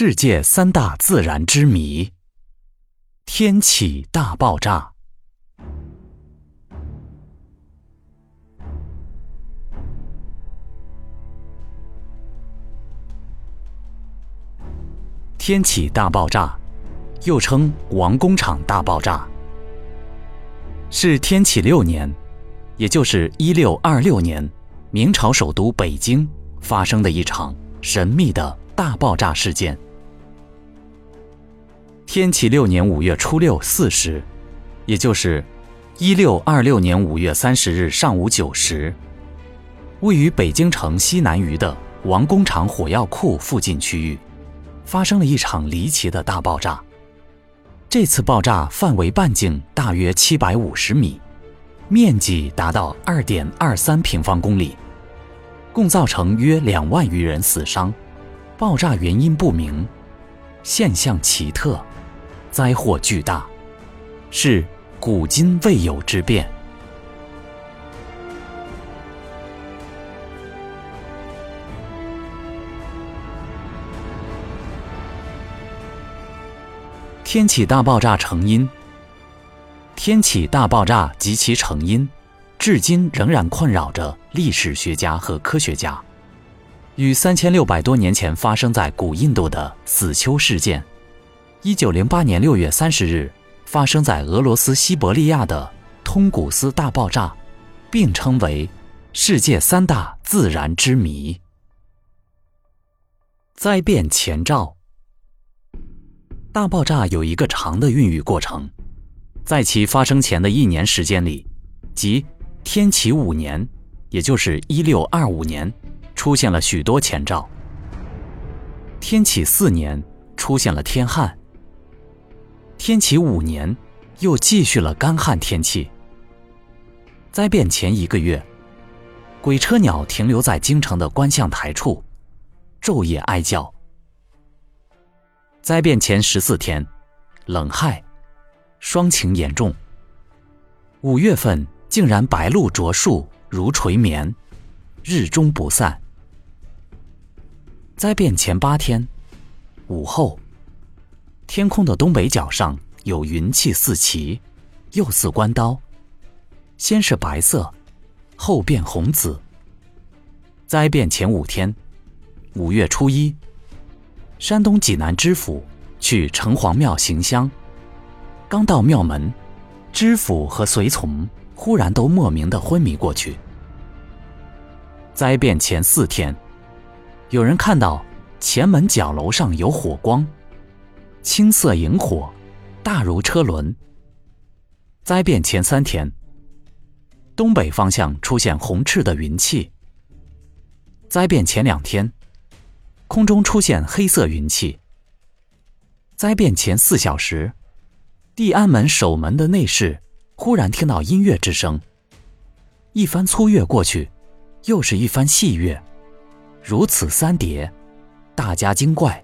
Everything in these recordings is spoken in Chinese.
世界三大自然之谜：天启大爆炸。天启大爆炸，又称王工厂大爆炸，是天启六年，也就是一六二六年，明朝首都北京发生的一场神秘的大爆炸事件。天启六年五月初六四时，也就是一六二六年五月三十日上午九时，位于北京城西南隅的王工厂火药库附近区域。发生了一场离奇的大爆炸。这次爆炸范围半径大约七百五十米，面积达到二点二三平方公里，共造成约两万余人死伤。爆炸原因不明，现象奇特，灾祸巨大，是古今未有之变。天启大爆炸成因。天启大爆炸及其成因，至今仍然困扰着历史学家和科学家。与三千六百多年前发生在古印度的死丘事件，一九零八年六月三十日发生在俄罗斯西伯利亚的通古斯大爆炸，并称为世界三大自然之谜。灾变前兆。大爆炸有一个长的孕育过程，在其发生前的一年时间里，即天启五年，也就是一六二五年，出现了许多前兆。天启四年出现了天旱，天启五年又继续了干旱天气。灾变前一个月，鬼车鸟停留在京城的观象台处，昼夜哀叫。灾变前十四天，冷害，霜情严重。五月份竟然白露着树如垂眠，日中不散。灾变前八天，午后，天空的东北角上有云气四起，又似关刀，先是白色，后变红紫。灾变前五天，五月初一。山东济南知府去城隍庙行香，刚到庙门，知府和随从忽然都莫名的昏迷过去。灾变前四天，有人看到前门角楼上有火光，青色萤火，大如车轮。灾变前三天，东北方向出现红赤的云气。灾变前两天。空中出现黑色云气。灾变前四小时，地安门守门的内侍忽然听到音乐之声。一番粗乐过去，又是一番细乐，如此三叠，大家惊怪，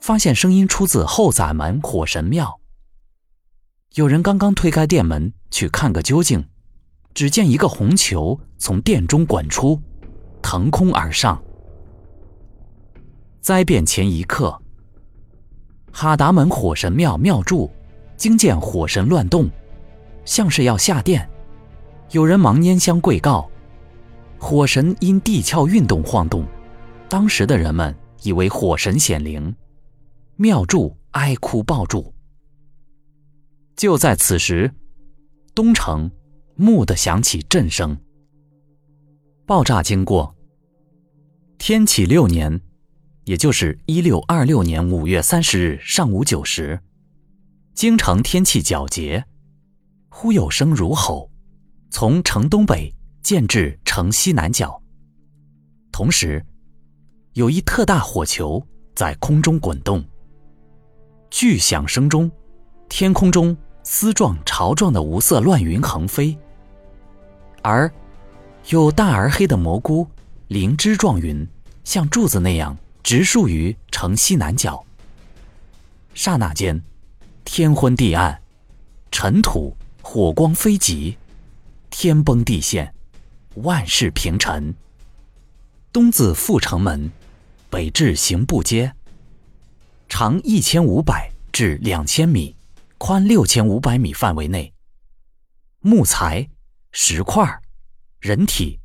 发现声音出自后宰门火神庙。有人刚刚推开殿门去看个究竟，只见一个红球从殿中滚出，腾空而上。灾变前一刻，哈达门火神庙庙祝惊见火神乱动，像是要下殿。有人忙拈香跪告，火神因地壳运动晃动，当时的人们以为火神显灵，庙祝哀哭抱柱。就在此时，东城蓦地响起震声。爆炸经过：天启六年。也就是一六二六年五月三十日上午九时，京城天气皎洁，忽有声如吼，从城东北渐至城西南角。同时，有一特大火球在空中滚动。巨响声中，天空中丝状、潮状的无色乱云横飞，而有大而黑的蘑菇灵芝状云，像柱子那样。直竖于城西南角。刹那间，天昏地暗，尘土火光飞急，天崩地陷，万事平陈。东自阜成门，北至刑部街，长一千五百至两千米，宽六千五百米范围内，木材、石块、人体、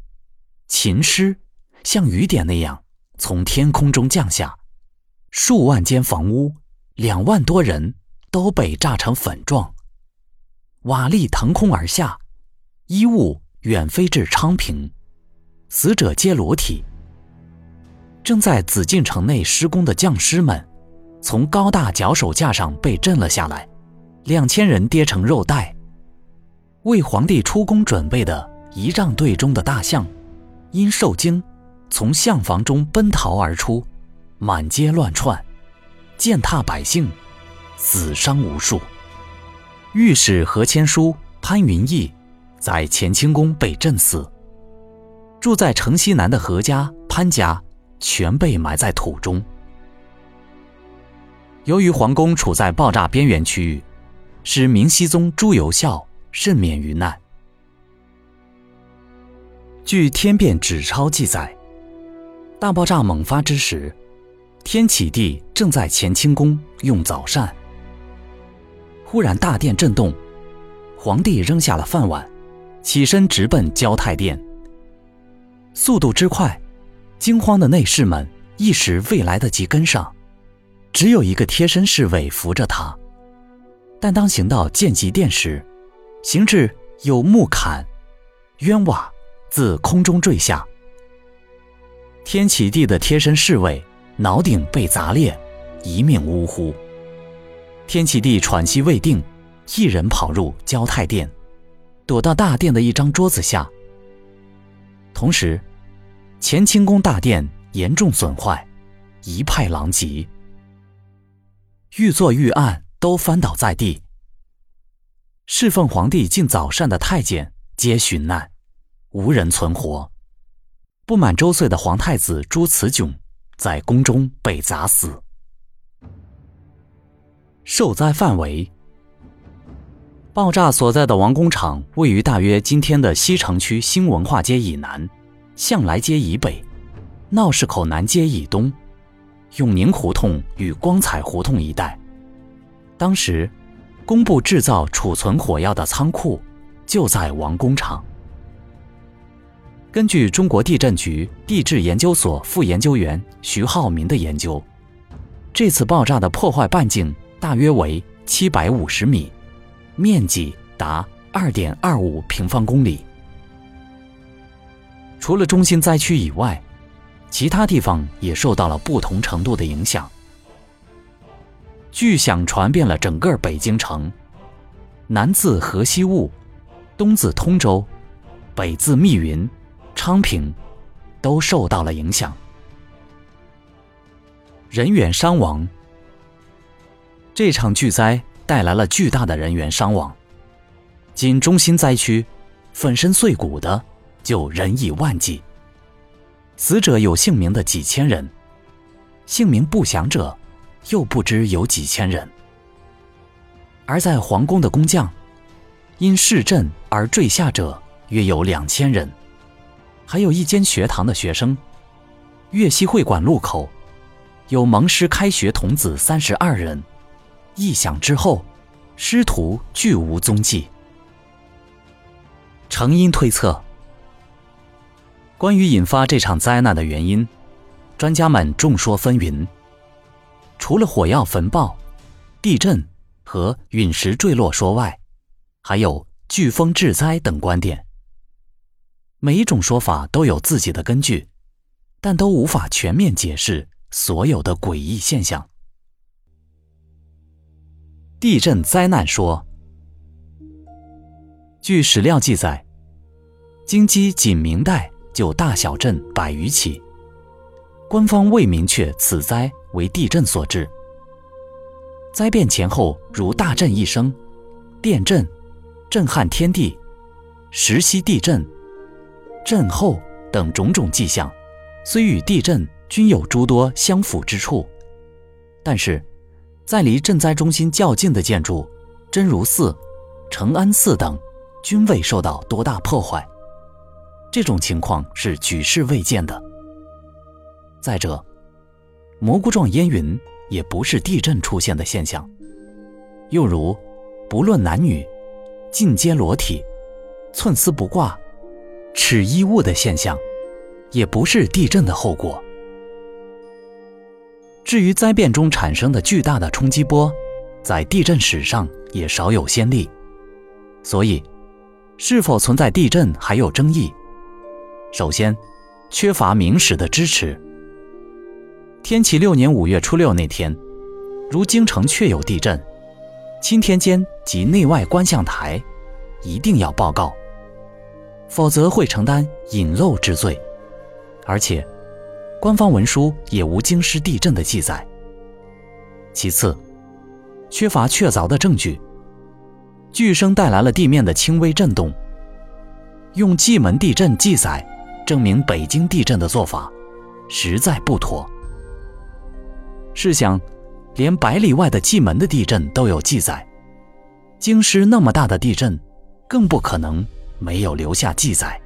禽尸像雨点那样从天空中降下，数万间房屋、两万多人都被炸成粉状，瓦砾腾空而下，衣物远飞至昌平，死者皆裸体。正在紫禁城内施工的匠师们，从高大脚手架上被震了下来，两千人跌成肉带。为皇帝出宫准备的仪仗队中的大象，因受惊，从象房中奔逃而出，满街乱窜，践踏百姓，死伤无数。御史何千书、潘云逸在乾清宫被震死。住在城西南的何家、潘家。全被埋在土中。由于皇宫处在爆炸边缘区域，使明熹宗朱由校幸免于难。据《天变纸钞》记载，大爆炸猛发之时，天启帝正在乾清宫用早膳，忽然大殿震动，皇帝扔下了饭碗，起身直奔交泰殿，速度之快。惊慌的内侍们一时未来得及跟上，只有一个贴身侍卫扶着他。但当行到建极殿时，行至有木坎、冤瓦自空中坠下，天启帝的贴身侍卫脑顶被砸裂，一命呜呼。天启帝喘息未定，一人跑入交泰殿，躲到大殿的一张桌子下，同时。乾清宫大殿严重损坏，一派狼藉，御座御案都翻倒在地。侍奉皇帝进早膳的太监皆殉难，无人存活。不满周岁的皇太子朱慈炯在宫中被砸死。受灾范围：爆炸所在的王工厂位于大约今天的西城区新文化街以南。向来街以北，闹市口南街以东，永宁胡同与光彩胡同一带。当时，工部制造储存火药的仓库就在王工厂。根据中国地震局地质研究所副研究员徐浩民的研究，这次爆炸的破坏半径大约为七百五十米，面积达二点二五平方公里。除了中心灾区以外，其他地方也受到了不同程度的影响。巨响传遍了整个北京城，南自河西坞，东自通州，北自密云、昌平，都受到了影响。人员伤亡，这场巨灾带来了巨大的人员伤亡。仅中心灾区，粉身碎骨的。就人以万计，死者有姓名的几千人，姓名不详者又不知有几千人。而在皇宫的工匠，因市震而坠下者约有两千人，还有一间学堂的学生。岳西会馆路口有蒙师开学童子三十二人，异响之后，师徒俱无踪迹。成因推测。关于引发这场灾难的原因，专家们众说纷纭。除了火药焚爆、地震和陨石坠落说外，还有飓风致灾等观点。每一种说法都有自己的根据，但都无法全面解释所有的诡异现象。地震灾难说，据史料记载，京畿仅明代。就大小震百余起，官方未明确此灾为地震所致。灾变前后如大震一声、电震、震撼天地、时溪地震、震后等种种迹象，虽与地震均有诸多相符之处，但是，在离震灾中心较近的建筑，真如寺、承安寺等，均未受到多大破坏。这种情况是举世未见的。再者，蘑菇状烟云也不是地震出现的现象。又如，不论男女，尽皆裸体，寸丝不挂，尺衣物的现象，也不是地震的后果。至于灾变中产生的巨大的冲击波，在地震史上也少有先例，所以是否存在地震还有争议。首先，缺乏明史的支持。天启六年五月初六那天，如京城确有地震，钦天监及内外观象台一定要报告，否则会承担隐漏之罪，而且。官方文书也无京师地震的记载。其次，缺乏确凿的证据。巨声带来了地面的轻微震动，用蓟门地震记载证明北京地震的做法，实在不妥。试想，连百里外的蓟门的地震都有记载，京师那么大的地震，更不可能没有留下记载。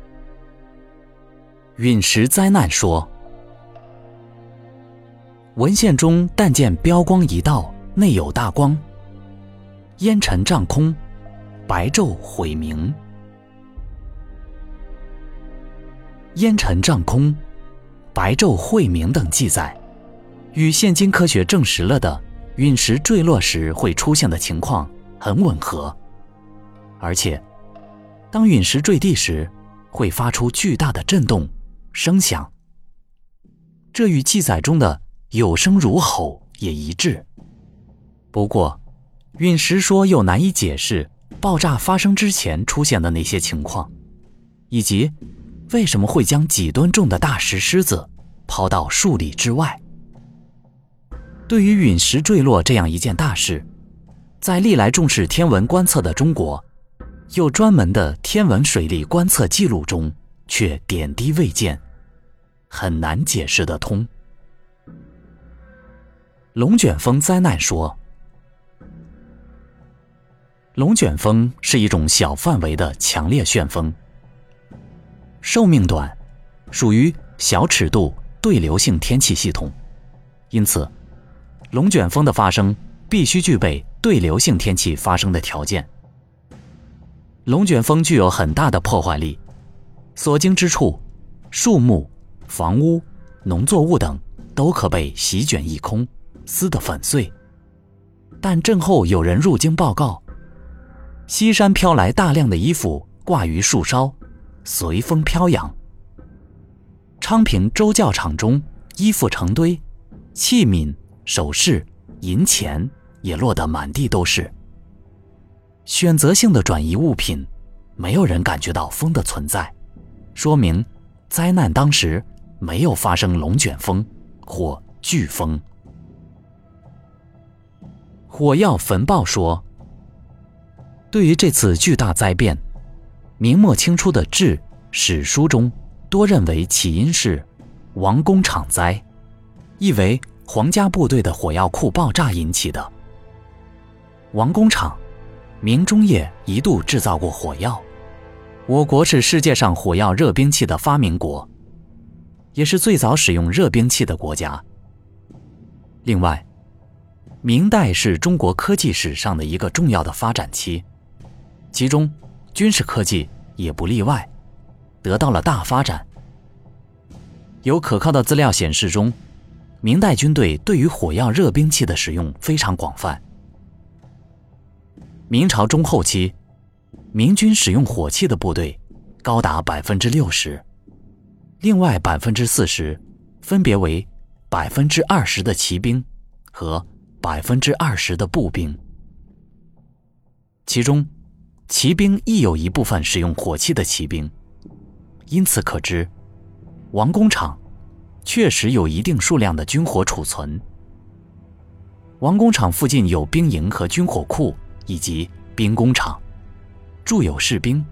陨石灾难说。文献中但见标光一道，内有大光，烟尘障空，白昼毁明。烟尘障空，白昼晦明等记载，与现今科学证实了的陨石坠落时会出现的情况很吻合。而且，当陨石坠地时，会发出巨大的震动声响，这与记载中的。有声如吼也一致。不过，陨石说又难以解释爆炸发生之前出现的那些情况，以及为什么会将几吨重的大石狮子抛到数里之外。对于陨石坠落这样一件大事，在历来重视天文观测的中国，又专门的天文水利观测记录中却点滴未见，很难解释得通。龙卷风灾难说：龙卷风是一种小范围的强烈旋风，寿命短，属于小尺度对流性天气系统，因此，龙卷风的发生必须具备对流性天气发生的条件。龙卷风具有很大的破坏力，所经之处，树木、房屋、农作物等都可被席卷一空。撕得粉碎，但震后有人入京报告，西山飘来大量的衣服挂于树梢，随风飘扬。昌平周教场中衣服成堆，器皿、首饰、银钱也落得满地都是。选择性的转移物品，没有人感觉到风的存在，说明灾难当时没有发生龙卷风或飓风。火药焚爆说：“对于这次巨大灾变，明末清初的志史书中多认为起因是王工厂灾，意为皇家部队的火药库爆炸引起的。王工厂，明中叶一度制造过火药，我国是世界上火药热兵器的发明国，也是最早使用热兵器的国家。另外。”明代是中国科技史上的一个重要的发展期，其中军事科技也不例外，得到了大发展。有可靠的资料显示，中明代军队对于火药热兵器的使用非常广泛。明朝中后期，明军使用火器的部队高达百分之六十，另外百分之四十分别为百分之二十的骑兵和。百分之二十的步兵，其中骑兵亦有一部分使用火器的骑兵，因此可知，王工厂确实有一定数量的军火储存。王工厂附近有兵营和军火库以及兵工厂，驻有士兵，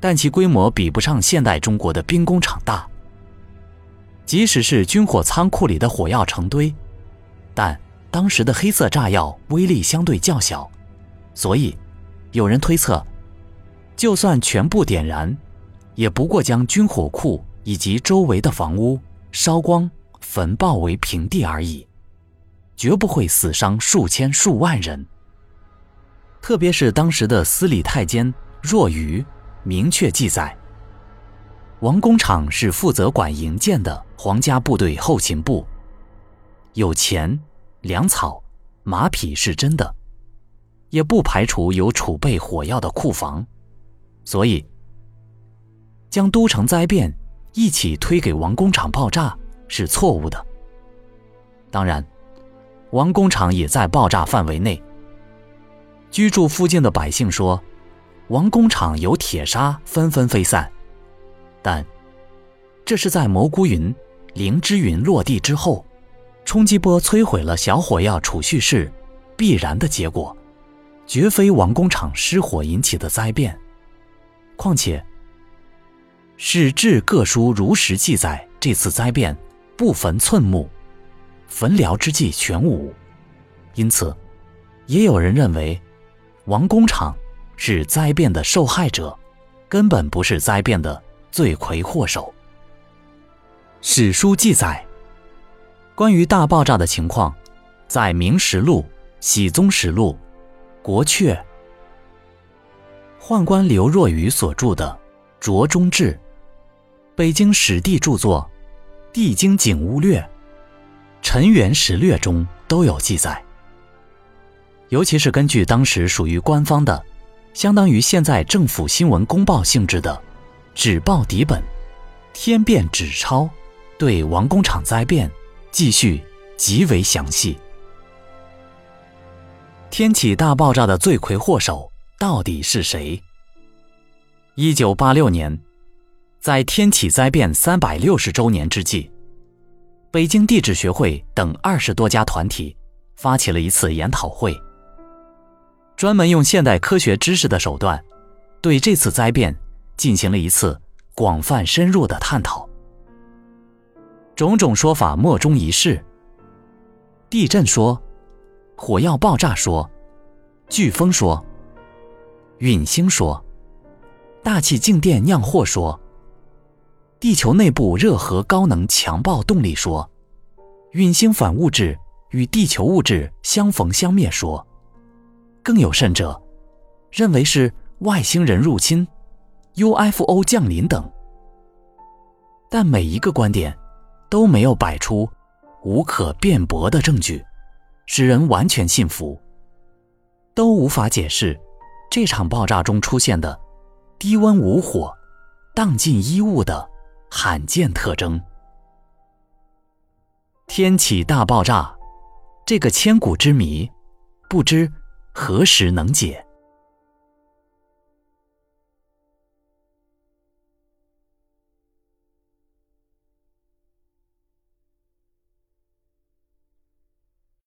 但其规模比不上现代中国的兵工厂大。即使是军火仓库里的火药成堆，但。当时的黑色炸药威力相对较小，所以有人推测，就算全部点燃，也不过将军火库以及周围的房屋烧光、焚爆为平地而已，绝不会死伤数千数万人。特别是当时的司礼太监若愚，明确记载：王工厂是负责管营建的皇家部队后勤部，有钱、粮草、马匹是真的，也不排除有储备火药的库房，所以将都城灾变一起推给王工厂爆炸是错误的。当然，王工厂也在爆炸范围内。居住附近的百姓说：“王工厂有铁砂纷纷飞散。”但这是在蘑菇云、灵芝云落地之后，冲击波摧毁了小火药储蓄室必然的结果，绝非王工厂失火引起的灾变。况且，史志各书如实记载，这次灾变不焚寸木，焚燎之际全无。因此，也有人认为。王工厂是灾变的受害者，根本不是灾变的罪魁祸首。史书记载，关于大爆炸的情况，在《明实录》《喜宗实录》《国阙》，宦官刘若愚所著的《卓中志》，北京史地著作《地经景物略》《陈元实略》中都有记载。尤其是根据当时属于官方的，相当于现在政府新闻公报性质的纸报底本《天变纸钞》，对王工厂灾变记叙极为详细。天启大爆炸的罪魁祸首到底是谁？一九八六年，在天启灾变三百六十周年之际，北京地质学会等二十多家团体发起了一次研讨会。专门用现代科学知识的手段，对这次灾变进行了一次广泛深入的探讨。种种说法莫衷一是。地震说，火药爆炸说，飓风说，陨星说，大气静电酿祸说，地球内部热核高能强暴动力说，陨星反物质与地球物质相逢相灭说。更有甚者，认为是外星人入侵、UFO 降临等，但每一个观点都没有摆出无可辩驳的证据，使人完全信服，都无法解释这场爆炸中出现的低温无火、荡尽衣物的罕见特征。天启大爆炸这个千古之谜，不知。何时能解？